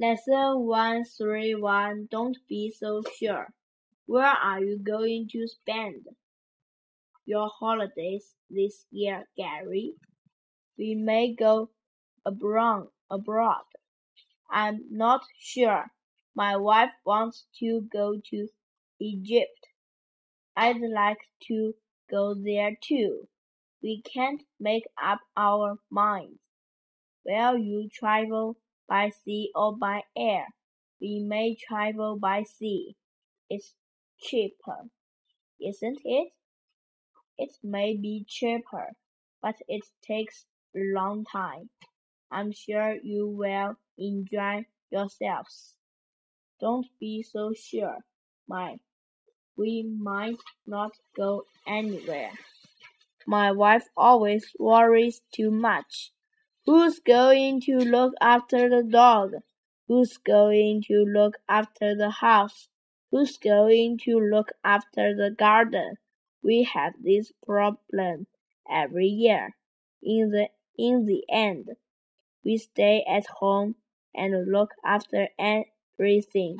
Lesson 131 Don't be so sure. Where are you going to spend your holidays this year, Gary? We may go abroad. abroad. I'm not sure. My wife wants to go to Egypt. I'd like to go there too. We can't make up our minds. Will you travel by sea or by air? We may travel by sea. It's cheaper, isn't it? It may be cheaper, but it takes a long time. I'm sure you will enjoy yourselves. Don't be so sure, my. We might not go anywhere. My wife always worries too much. Who's going to look after the dog? Who's going to look after the house? Who's going to look after the garden? We have this problem every year. In the in the end, we stay at home and look after everything.